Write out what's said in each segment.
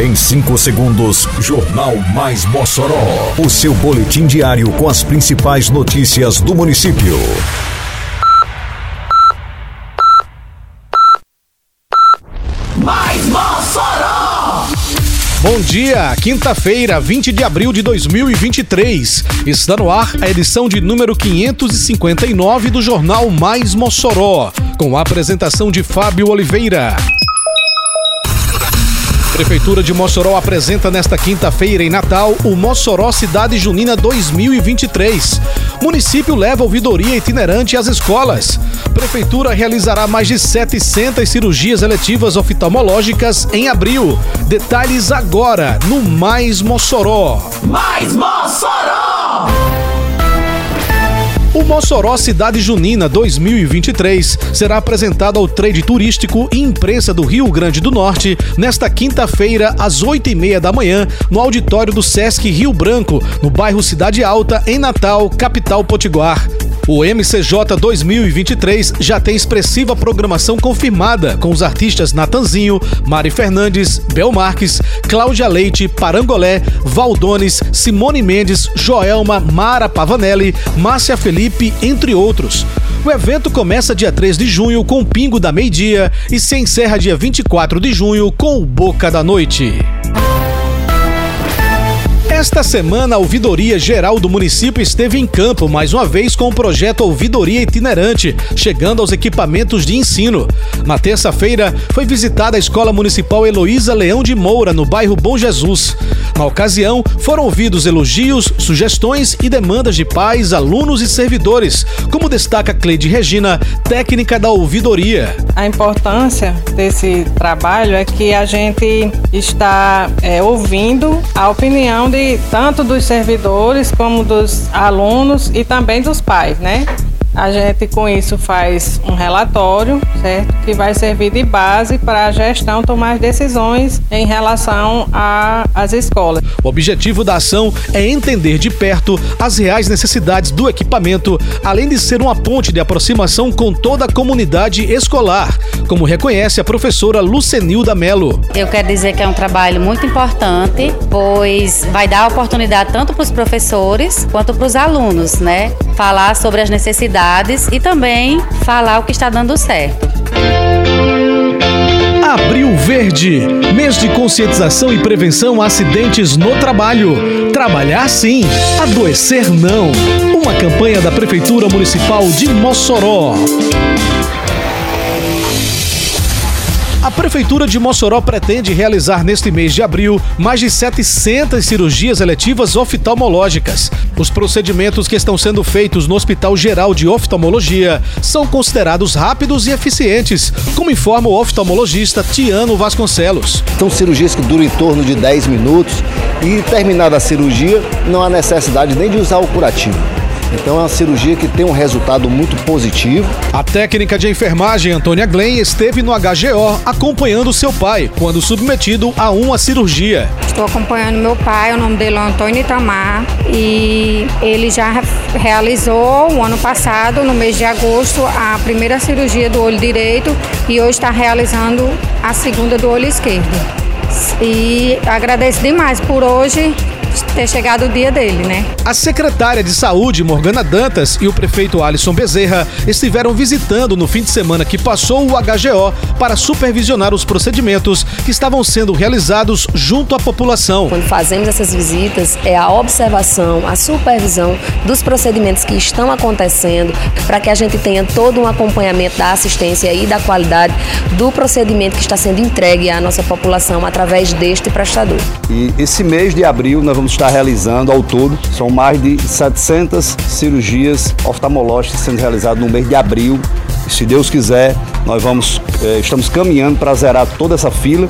Em 5 segundos, Jornal Mais Mossoró. O seu boletim diário com as principais notícias do município. Mais Mossoró! Bom dia, quinta-feira, 20 de abril de 2023. Está no ar a edição de número 559 do Jornal Mais Mossoró, com a apresentação de Fábio Oliveira. Prefeitura de Mossoró apresenta nesta quinta-feira em Natal o Mossoró Cidade Junina 2023. Município leva ouvidoria itinerante às escolas. Prefeitura realizará mais de 700 cirurgias eletivas oftalmológicas em abril. Detalhes agora no Mais Mossoró. Mais Mossoró! O Mossoró Cidade Junina 2023 será apresentado ao trade turístico e imprensa do Rio Grande do Norte nesta quinta-feira, às oito e meia da manhã, no auditório do Sesc Rio Branco, no bairro Cidade Alta, em Natal, capital potiguar. O MCJ 2023 já tem expressiva programação confirmada com os artistas Natanzinho, Mari Fernandes, Bel Marques, Cláudia Leite, Parangolé, Valdones, Simone Mendes, Joelma, Mara Pavanelli, Márcia Felipe, entre outros. O evento começa dia 3 de junho com o Pingo da Meio-Dia e se encerra dia 24 de junho com o Boca da Noite. Esta semana, a Ouvidoria Geral do município esteve em campo mais uma vez com o projeto Ouvidoria Itinerante, chegando aos equipamentos de ensino. Na terça-feira, foi visitada a Escola Municipal Heloísa Leão de Moura, no bairro Bom Jesus. Na ocasião, foram ouvidos elogios, sugestões e demandas de pais, alunos e servidores, como destaca Cleide Regina, técnica da ouvidoria. A importância desse trabalho é que a gente está é, ouvindo a opinião de tanto dos servidores como dos alunos e também dos pais, né? A gente com isso faz um relatório, certo? Que vai servir de base para a gestão tomar decisões em relação às escolas. O objetivo da ação é entender de perto as reais necessidades do equipamento, além de ser uma ponte de aproximação com toda a comunidade escolar, como reconhece a professora Lucenilda Melo. Eu quero dizer que é um trabalho muito importante, pois vai dar oportunidade tanto para os professores quanto para os alunos, né? Falar sobre as necessidades e também falar o que está dando certo. Abril Verde, mês de conscientização e prevenção a acidentes no trabalho. Trabalhar sim, adoecer não. Uma campanha da Prefeitura Municipal de Mossoró. A Prefeitura de Mossoró pretende realizar neste mês de abril mais de 700 cirurgias eletivas oftalmológicas. Os procedimentos que estão sendo feitos no Hospital Geral de Oftalmologia são considerados rápidos e eficientes, como informa o oftalmologista Tiano Vasconcelos. São cirurgias que duram em torno de 10 minutos e terminada a cirurgia, não há necessidade nem de usar o curativo. Então é uma cirurgia que tem um resultado muito positivo. A técnica de enfermagem Antônia Glenn esteve no HGO acompanhando seu pai quando submetido a uma cirurgia. Estou acompanhando meu pai, o nome dele é Antônio Itamar e ele já realizou o ano passado, no mês de agosto, a primeira cirurgia do olho direito e hoje está realizando a segunda do olho esquerdo. E agradeço demais por hoje ter chegado o dia dele, né? A secretária de Saúde, Morgana Dantas, e o prefeito Alisson Bezerra estiveram visitando no fim de semana que passou o HGO para supervisionar os procedimentos que estavam sendo realizados junto à população. Quando fazemos essas visitas, é a observação, a supervisão dos procedimentos que estão acontecendo, para que a gente tenha todo um acompanhamento da assistência e da qualidade do procedimento que está sendo entregue à nossa população através deste prestador. E esse mês de abril nós vamos estar realizando ao todo, são mais de 700 cirurgias oftalmológicas sendo realizadas no mês de abril. Se Deus quiser, nós vamos, eh, estamos caminhando para zerar toda essa fila.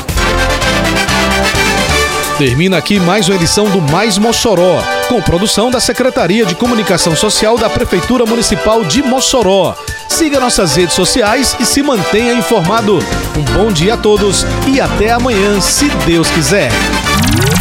Termina aqui mais uma edição do Mais Mossoró, com produção da Secretaria de Comunicação Social da Prefeitura Municipal de Mossoró. Siga nossas redes sociais e se mantenha informado. Um bom dia a todos e até amanhã, se Deus quiser.